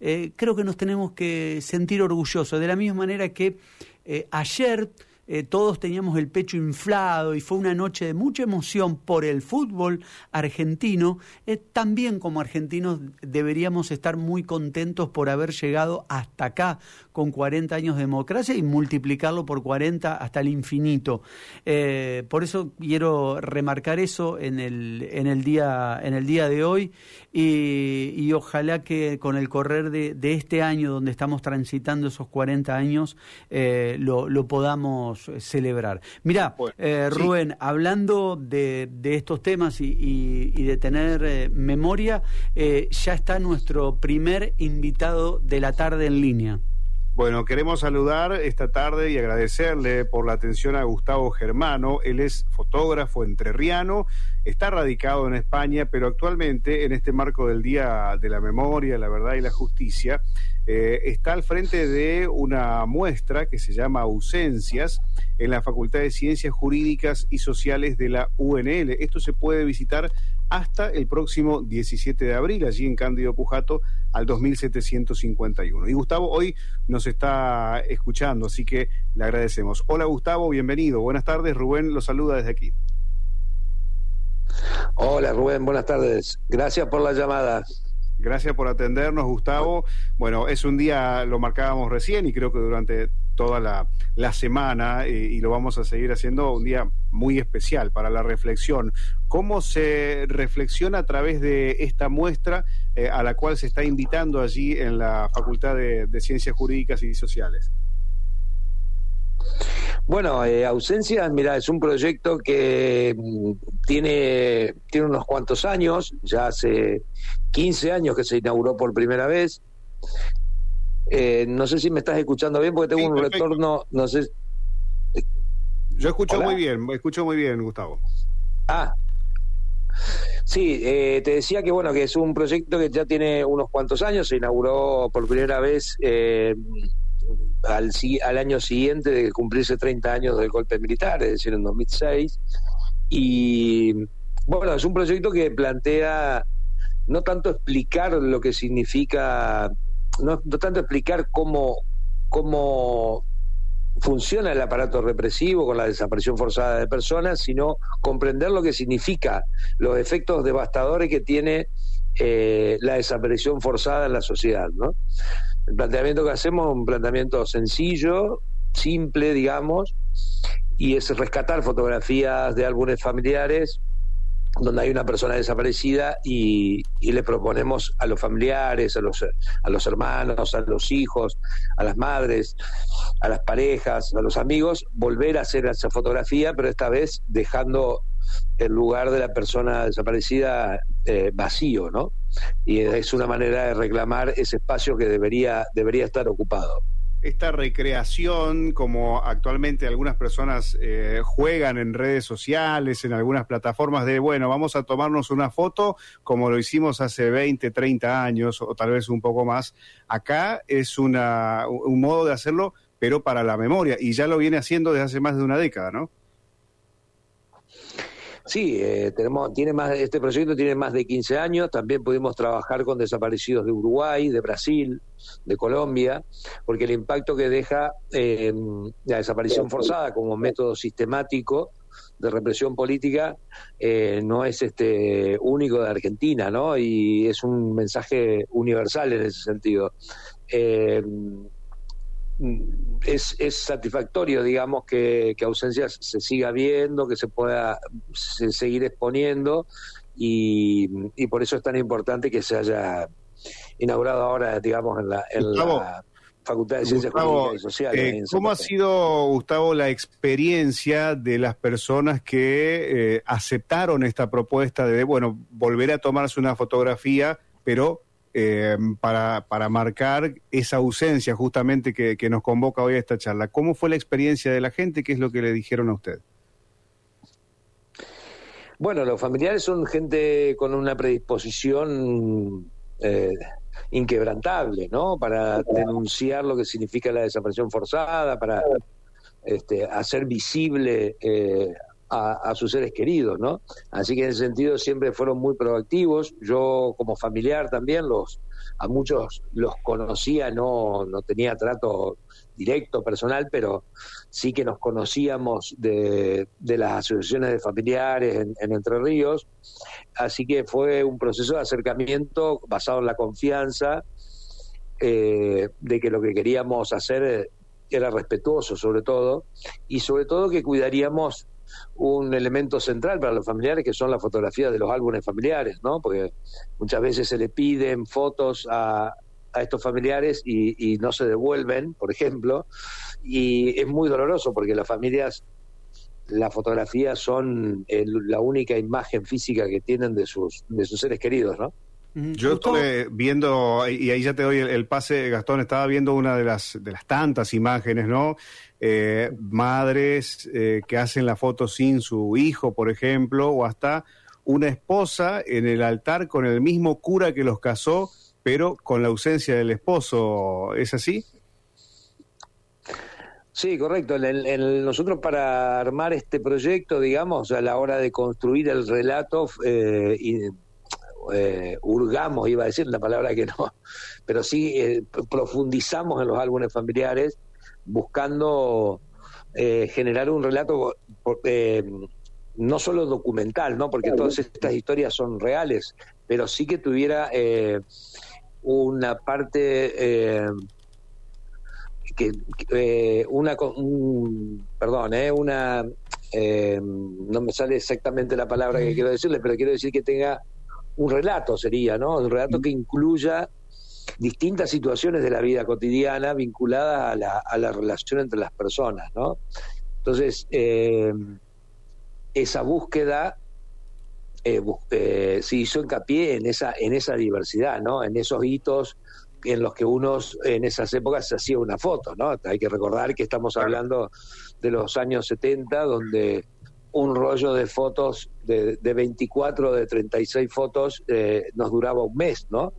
creo que nos tenemos que sentir orgullosos, de la misma manera que ayer eh, todos teníamos el pecho inflado y fue una noche de mucha emoción por el fútbol argentino, eh, también como argentinos deberíamos estar muy contentos por haber llegado hasta acá con 40 años de democracia y multiplicarlo por 40 hasta el infinito. Eh, por eso quiero remarcar eso en el, en el, día, en el día de hoy y, ojalá que con el correr de, este año donde estamos transitando esos 40 años lo, lo podamos eh, celebrar. Mira, eh, Rubén, hablando de, estos temas y, de tener eh, memoria, ya está nuestro primer invitado de la tarde en línea. Bueno, queremos saludar esta tarde y agradecerle por la atención a Gustavo Germano. Él es fotógrafo entrerriano, está radicado en España, pero actualmente en este marco del Día de la Memoria, la Verdad y la Justicia, eh, está al frente de una muestra que se llama Ausencias en la Facultad de Ciencias Jurídicas y Sociales de la UNL. Esto se puede visitar hasta el próximo 17 de abril, allí en Cándido Pujato, al 2751. Y Gustavo hoy nos está escuchando, así que le agradecemos. Hola Gustavo, bienvenido. Buenas tardes, Rubén lo saluda desde aquí. Hola Rubén, buenas tardes. Gracias por la llamada. Gracias por atendernos, Gustavo. Bueno, es un día, lo marcábamos recién y creo que durante toda la, semana, eh, y lo vamos a seguir haciendo, un día muy especial para la reflexión. ¿Cómo se reflexiona a través de esta muestra eh, a la cual se está invitando allí en la Facultad de Ciencias Jurídicas y Sociales? Bueno, eh, Ausencias, mira, es un proyecto que mm, tiene, tiene unos cuantos años, ya hace 15 años que se inauguró por primera vez. Eh, no sé si me estás escuchando bien porque tengo un retorno, no sé. Yo escucho muy bien, escucho muy bien, Gustavo. Ah, Sí, eh, te decía que bueno que es un proyecto que ya tiene unos cuantos años, se inauguró por primera vez eh, al, al año siguiente de cumplirse 30 años del golpe militar, es decir, en 2006. Y bueno, es un proyecto que plantea no tanto explicar lo que significa, no, tanto explicar cómo, cómo funciona el aparato represivo con la desaparición forzada de personas, sino comprender lo que significa los efectos devastadores que tiene eh, la desaparición forzada en la sociedad, ¿no? El planteamiento que hacemos es un planteamiento sencillo, simple, digamos, y es rescatar fotografías de álbumes familiares donde hay una persona desaparecida y, le proponemos a los familiares, a los, a los hermanos, a los hijos, a las madres, a las parejas, a los amigos, volver a hacer esa fotografía, pero esta vez dejando el lugar de la persona desaparecida eh, vacío, ¿no? Y es una manera de reclamar ese espacio que debería, debería estar ocupado esta recreación, como actualmente algunas personas eh, juegan en redes sociales, en algunas plataformas de, bueno, vamos a tomarnos una foto como lo hicimos hace 20, 30 años o tal vez un poco más, acá es una, un modo de hacerlo, pero para la memoria, y ya lo viene haciendo desde hace más de una década, ¿no? Sí, eh, tenemos, tiene más, este proyecto tiene más de 15 años, también pudimos trabajar con desaparecidos de Uruguay, de Brasil, de Colombia, porque el impacto que deja eh, la desaparición forzada como método sistemático de represión política eh, no es este único de Argentina, ¿no? Y es un mensaje universal en ese sentido. Eh, es, satisfactorio, digamos, que, que ausencias se siga viendo, que se pueda seguir exponiendo y, por eso es tan importante que se haya inaugurado ahora, digamos, en la, en la Facultad de Ciencias Jurídicas y Sociales. Eh, ¿Cómo ha sido, Gustavo, la experiencia de las personas que eh, aceptaron esta propuesta de, bueno, volver a tomarse una fotografía, pero eh, para, para marcar esa ausencia justamente que, que, nos convoca hoy a esta charla. ¿Cómo fue la experiencia de la gente? ¿Qué es lo que le dijeron a usted? Bueno, los familiares son gente con una predisposición eh, inquebrantable, ¿no? Para denunciar lo que significa la desaparición forzada, para este, hacer visible eh, a, sus seres queridos, ¿no? Así que en ese sentido siempre fueron muy proactivos. Yo como familiar también los, a muchos los conocía, no, no tenía trato directo, personal, pero sí que nos conocíamos de, de las asociaciones de familiares en, Entre Ríos, así que fue un proceso de acercamiento basado en la confianza eh, de que lo que queríamos hacer era respetuoso sobre todo, y sobre todo que cuidaríamos un elemento central para los familiares que son las fotografías de los álbumes familiares, ¿no? Porque muchas veces se le piden fotos a, estos familiares y, no se devuelven, por ejemplo, y es muy doloroso porque las familias, las fotografías son la única imagen física que tienen de sus, de sus seres queridos, ¿no? Yo estuve viendo, y ahí ya te doy el, pase, Gastón, estaba viendo una de las, de las tantas imágenes, ¿no? Eh, madres eh, que hacen la foto sin su hijo, por ejemplo, o hasta una esposa en el altar con el mismo cura que los casó pero con la ausencia del esposo, ¿es así? Sí, correcto. nosotros para armar este proyecto, digamos, a la hora de construir el relato, eh, y, eh, hurgamos, iba a decir la palabra que no, pero sí eh, profundizamos en los álbumes familiares buscando generar un relato no solo documental, ¿no? porque todas estas historias son reales, pero sí que tuviera una parte eh, que eh, una perdón eh, una eh, no me sale exactamente la palabra que quiero decirle pero quiero decir que tenga un relato sería no un relato que incluya distintas situaciones de la vida cotidiana vinculadas a la, a la relación entre las personas no entonces esa búsqueda eh, eh, se hizo hincapié en esa, en esa diversidad, ¿no? En esos hitos en los que unos en esas épocas se hacía una foto, ¿no? Hay que recordar que estamos hablando de los años 70, donde un rollo de fotos de, de 24, de 36 fotos eh, nos duraba un mes, ¿no?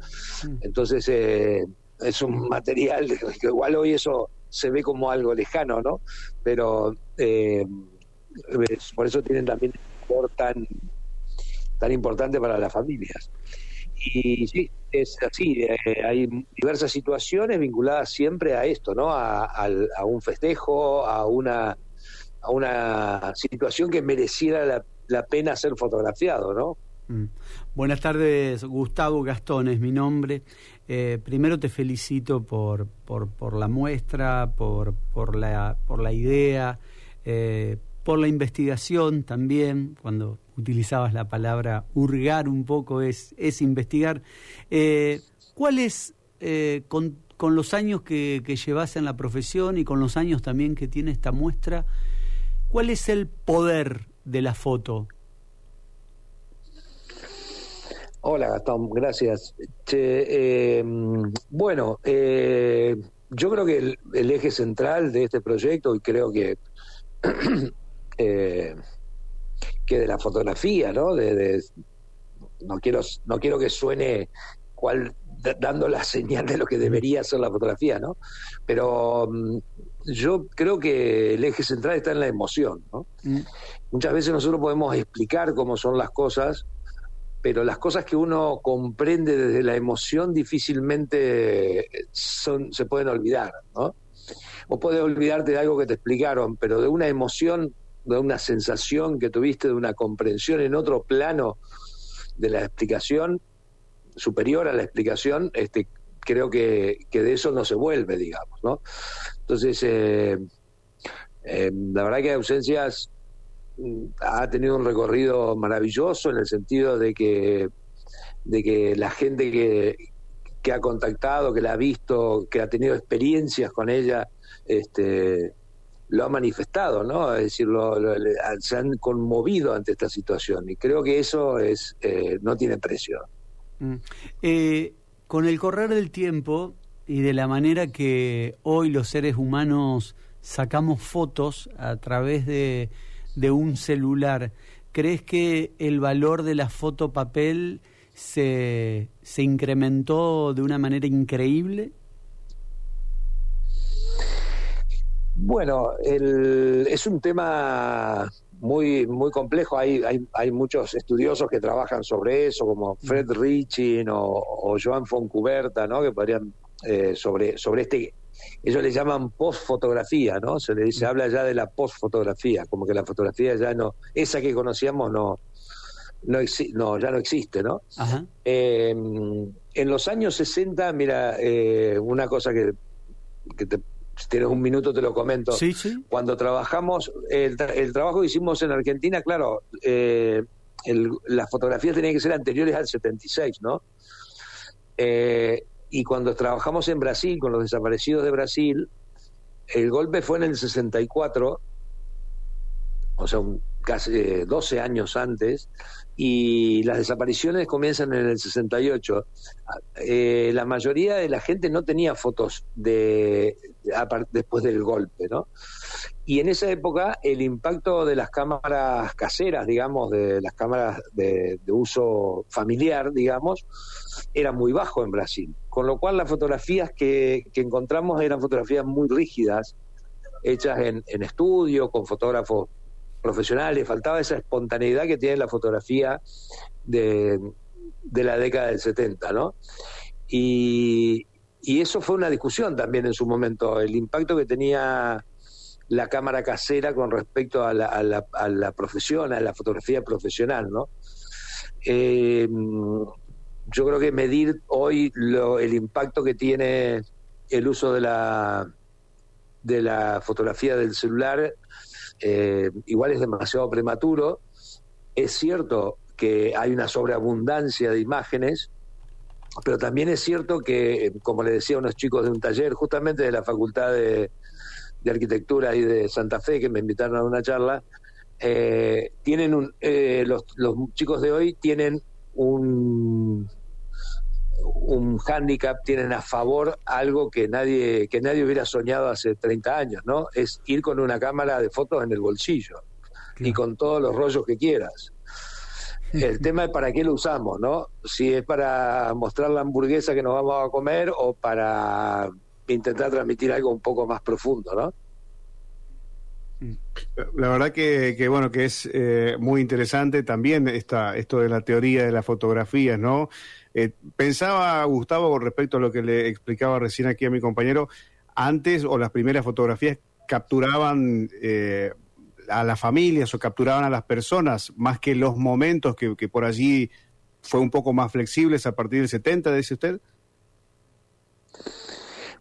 Mm. Entonces eh, es un material que igual hoy eso se ve como algo lejano, ¿no? Pero eh, por eso tienen también un tan tan importante para las familias. Y sí, es así, eh, hay diversas situaciones vinculadas siempre a esto, ¿no? A, un festejo, a una, a una situación que mereciera la, pena ser fotografiado, ¿no? Mm. Buenas tardes, Gustavo Gastón es mi nombre. Eh, primero te felicito por, por, por la muestra, por, por, la, por la idea, eh, por la investigación también, cuando utilizabas la palabra hurgar un poco, es, es investigar. Eh, ¿Cuál es, eh, con, los años que llevas en la profesión y con los años también que tiene esta muestra, cuál es el poder de la foto? Hola Gastón, gracias. Eh, bueno, yo creo que el, eje central de este proyecto, y creo que eh, que de la fotografía, ¿no? No quiero no quiero que suene cual dando la señal de lo que debería ser la fotografía, ¿no? Pero mm, yo creo que el eje central está en la emoción, ¿no? Mm. Muchas veces nosotros podemos explicar cómo son las cosas, pero las cosas que uno comprende desde la emoción difícilmente son, se pueden olvidar, ¿no? O puedes olvidarte de algo que te explicaron, pero de una emoción de una sensación que tuviste, de una comprensión en otro plano de la explicación, superior a la explicación, este, creo que, que de eso no se vuelve, digamos, ¿no? Entonces, eh, eh, la verdad que Ausencias mm, ha tenido un recorrido maravilloso en el sentido de que, de que la gente que, que ha contactado, que la ha visto, que ha tenido experiencias con ella, este, lo ha manifestado, ¿no? Es decir, se han conmovido ante esta situación y creo que eso es eh, no tiene precio. Mm. Eh, con el correr del tiempo y de la manera que hoy los seres humanos sacamos fotos a través de, de un celular, ¿crees que el valor de la foto papel se, se incrementó de una manera increíble? Bueno, el, es un tema muy muy complejo. Hay, hay, hay muchos estudiosos que trabajan sobre eso, como Fred Richin o, o Joan Foncuberta, ¿no? que podrían eh, sobre, sobre este, ellos le llaman postfotografía, ¿no? Se le dice, habla ya de la postfotografía, como que la fotografía ya no, esa que conocíamos no, no, no ya no existe, ¿no? Eh, en los años 60, mira, eh, una cosa que, que te, si tienes un minuto te lo comento. Sí, sí. Cuando trabajamos, el, el trabajo que hicimos en Argentina, claro, eh, el, las fotografías tenían que ser anteriores al 76, ¿no? Eh, y cuando trabajamos en Brasil, con los desaparecidos de Brasil, el golpe fue en el 64, o sea, un, casi 12 años antes, y las desapariciones comienzan en el 68. Eh, la mayoría de la gente no tenía fotos de, después del golpe, ¿no? Y en esa época el impacto de las cámaras caseras, digamos, de las cámaras de, de uso familiar, digamos, era muy bajo en Brasil. Con lo cual las fotografías que, encontramos eran fotografías muy rígidas, hechas en, estudio, con fotógrafos profesionales, faltaba esa espontaneidad que tiene la fotografía de, de la década del 70, ¿no? Y, y eso fue una discusión también en su momento, el impacto que tenía la cámara casera con respecto a la, a la, a la profesión, a la fotografía profesional, ¿no? Eh, yo creo que medir hoy lo, el impacto que tiene el uso de la de la fotografía del celular eh, igual es demasiado prematuro. Es cierto que hay una sobreabundancia de imágenes, pero también es cierto que, como le decía a unos chicos de un taller, justamente de la Facultad de, de Arquitectura y de Santa Fe, que me invitaron a una charla, eh, tienen un, eh, los, los chicos de hoy tienen un un hándicap, tienen a favor algo que nadie, que nadie hubiera soñado hace 30 años, ¿no? Es ir con una cámara de fotos en el bolsillo y con todos los rollos que quieras. El tema es para qué lo usamos, ¿no? Si es para mostrar la hamburguesa que nos vamos a comer o para intentar transmitir algo un poco más profundo, ¿no? La verdad que, bueno, que es eh, muy interesante también esta, esto de la teoría de las fotografías, ¿no? Eh, pensaba, Gustavo, con respecto a lo que le explicaba recién aquí a mi compañero, antes o las primeras fotografías capturaban eh, a las familias o capturaban a las personas más que los momentos que, que por allí fue un poco más flexibles a partir del 70, dice usted.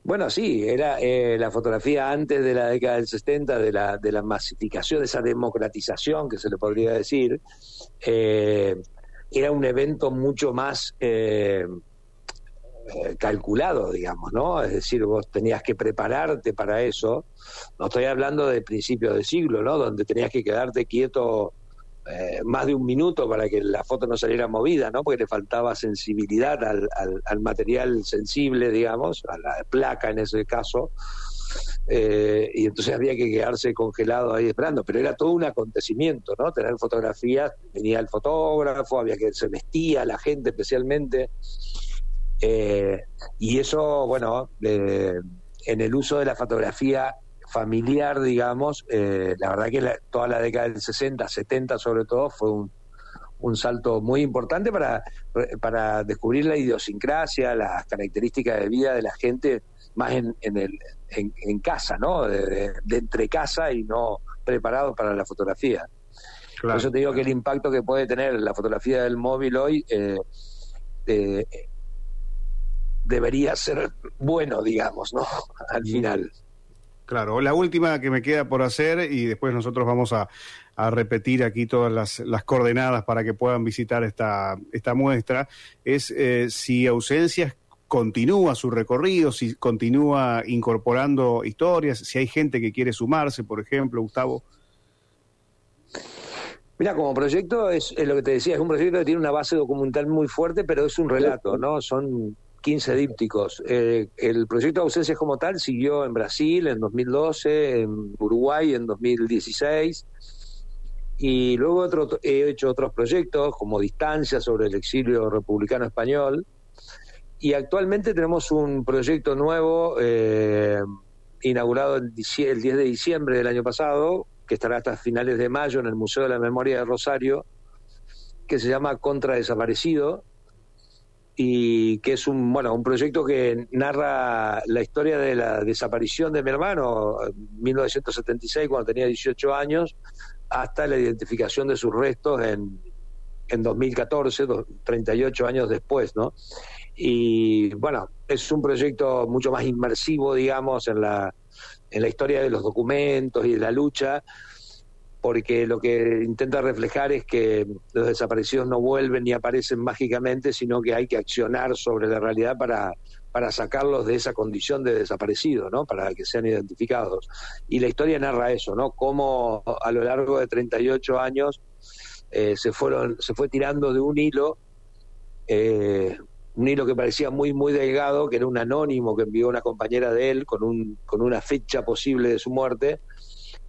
Bueno, sí, era eh, la fotografía antes de la década del 70, de la, de la masificación, de esa democratización que se le podría decir, eh, era un evento mucho más eh, eh, calculado, digamos, ¿no? Es decir, vos tenías que prepararte para eso. No estoy hablando de principios de siglo, ¿no? Donde tenías que quedarte quieto eh, más de un minuto para que la foto no saliera movida, ¿no? Porque le faltaba sensibilidad al, al, al material sensible, digamos, a la placa en ese caso. Eh, y entonces había que quedarse congelado ahí esperando, pero era todo un acontecimiento, ¿no? Tener fotografías, venía el fotógrafo, había que se vestía la gente especialmente, eh, y eso, bueno, en el uso de la fotografía familiar, digamos, eh, la verdad que la, toda la década del 60, 70 sobre todo, fue un, un salto muy importante para, para descubrir la idiosincrasia, las características de vida de la gente más en, en, el, en, en casa, ¿no? De, de, de, entre casa y no preparado para la fotografía. Claro, Por eso te digo que el impacto que puede tener la fotografía del móvil hoy eh, eh, debería ser bueno, digamos, ¿no? Al final. Claro, la última que me queda por hacer y después nosotros vamos a, repetir aquí todas las, coordenadas para que puedan visitar esta, muestra es eh, si ausencias continúa su recorrido, si continúa incorporando historias, si hay gente que quiere sumarse, por ejemplo, Gustavo. Mira, como proyecto es, lo que te decía, es un proyecto que tiene una base documental muy fuerte, pero es un relato, ¿no? Son 15 dípticos. Eh, el proyecto ausencias como tal siguió en Brasil en 2012, en Uruguay en 2016, y luego otro, he hecho otros proyectos como Distancia sobre el exilio republicano español, y actualmente tenemos un proyecto nuevo eh, inaugurado el, el 10 de diciembre del año pasado, que estará hasta finales de mayo en el Museo de la Memoria de Rosario, que se llama Contra Desaparecido, y que es un bueno un proyecto que narra la historia de la desaparición de mi hermano en 1976 cuando tenía 18 años hasta la identificación de sus restos en, en 2014 38 años después no y bueno es un proyecto mucho más inmersivo digamos en la en la historia de los documentos y de la lucha porque lo que intenta reflejar es que los desaparecidos no vuelven ni aparecen mágicamente, sino que hay que accionar sobre la realidad para, para sacarlos de esa condición de desaparecido, ¿no? Para que sean identificados. Y la historia narra eso, ¿no? Cómo a lo largo de 38 años eh, se fueron, se fue tirando de un hilo, eh, un hilo que parecía muy, muy delgado, que era un anónimo que envió una compañera de él con, un, con una fecha posible de su muerte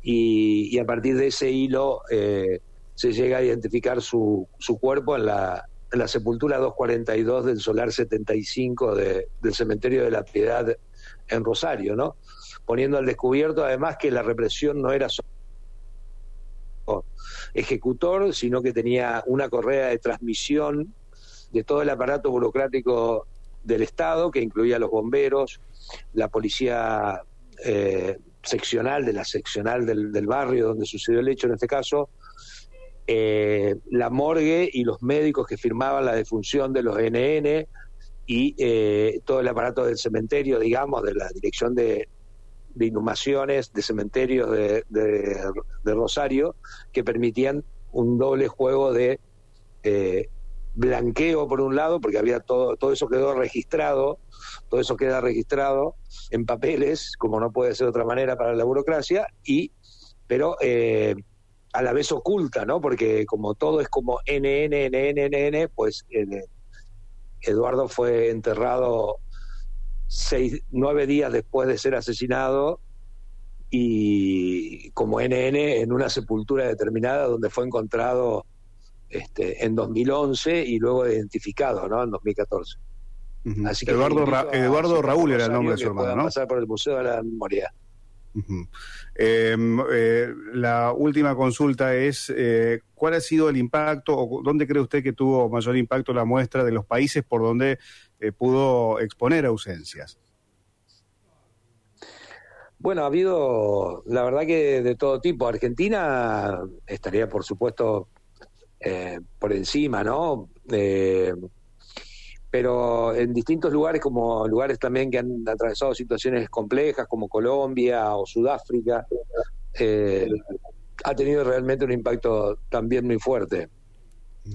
y, a partir de ese hilo eh, se llega a identificar su, su cuerpo en la, en la sepultura 242 del solar 75 de, del cementerio de la Piedad en Rosario, ¿no? Poniendo al descubierto además que la represión no era solo ejecutor, sino que tenía una correa de transmisión de todo el aparato burocrático del Estado, que incluía los bomberos, la policía eh, seccional, de la seccional del, del, barrio donde sucedió el hecho en este caso, eh, la morgue y los médicos que firmaban la defunción de los NN y eh, todo el aparato del cementerio, digamos, de la dirección de, de inhumaciones de cementerios de, de, Rosario, que permitían un doble juego de eh, blanqueo por un lado, porque había todo, todo eso quedó registrado, todo eso queda registrado en papeles, como no puede ser de otra manera para la burocracia, y pero eh, a la vez oculta, ¿no? Porque como todo es como NN, NN, pues eh, Eduardo fue enterrado seis, nueve días después de ser asesinado y como NN en una sepultura determinada donde fue encontrado este, en 2011 y luego identificado, ¿no? En 2014. Así que Eduardo, Eduardo Raúl era el nombre de su hermano, ¿no? pasar por el Museo de la Memoria. Em, eh, la última consulta es, eh, ¿cuál ha sido el impacto o dónde cree usted que tuvo mayor impacto la muestra de los países por donde eh, pudo exponer ausencias? Bueno, ha habido, la verdad que de todo tipo. Argentina estaría, por supuesto, por encima, ¿no? pero en distintos lugares, como lugares también que han atravesado situaciones complejas, como Colombia o Sudáfrica, eh, ha tenido realmente un impacto también muy fuerte.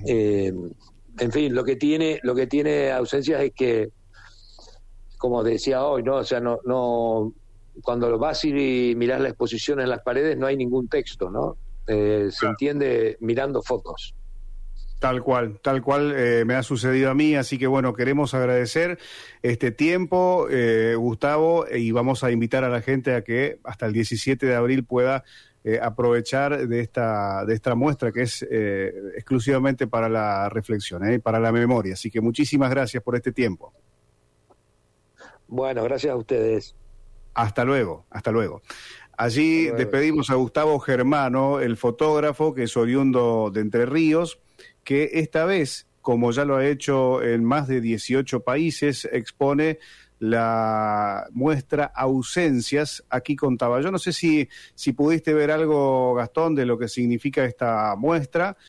Eh, en fin, lo que tiene, lo que tiene ausencias es que, como decía hoy, ¿no? O sea, no, no, cuando vas y miras la exposición en las paredes no hay ningún texto, ¿no? Eh, se entiende mirando fotos. Tal cual, tal cual eh, me ha sucedido a mí, así que bueno, queremos agradecer este tiempo, eh, Gustavo, y vamos a invitar a la gente a que hasta el 17 de abril pueda eh, aprovechar de esta, de esta muestra que es exclusivamente para la reflexión y para la memoria. Así que muchísimas gracias por este tiempo. Bueno, gracias a ustedes. Hasta luego, hasta luego. Allí despedimos a Gustavo Germano, el fotógrafo que es oriundo de Entre Ríos que esta vez, como ya lo ha hecho en más de 18 países, expone la muestra ausencias. Aquí contaba. Yo no sé si, si pudiste ver algo, Gastón, de lo que significa esta muestra.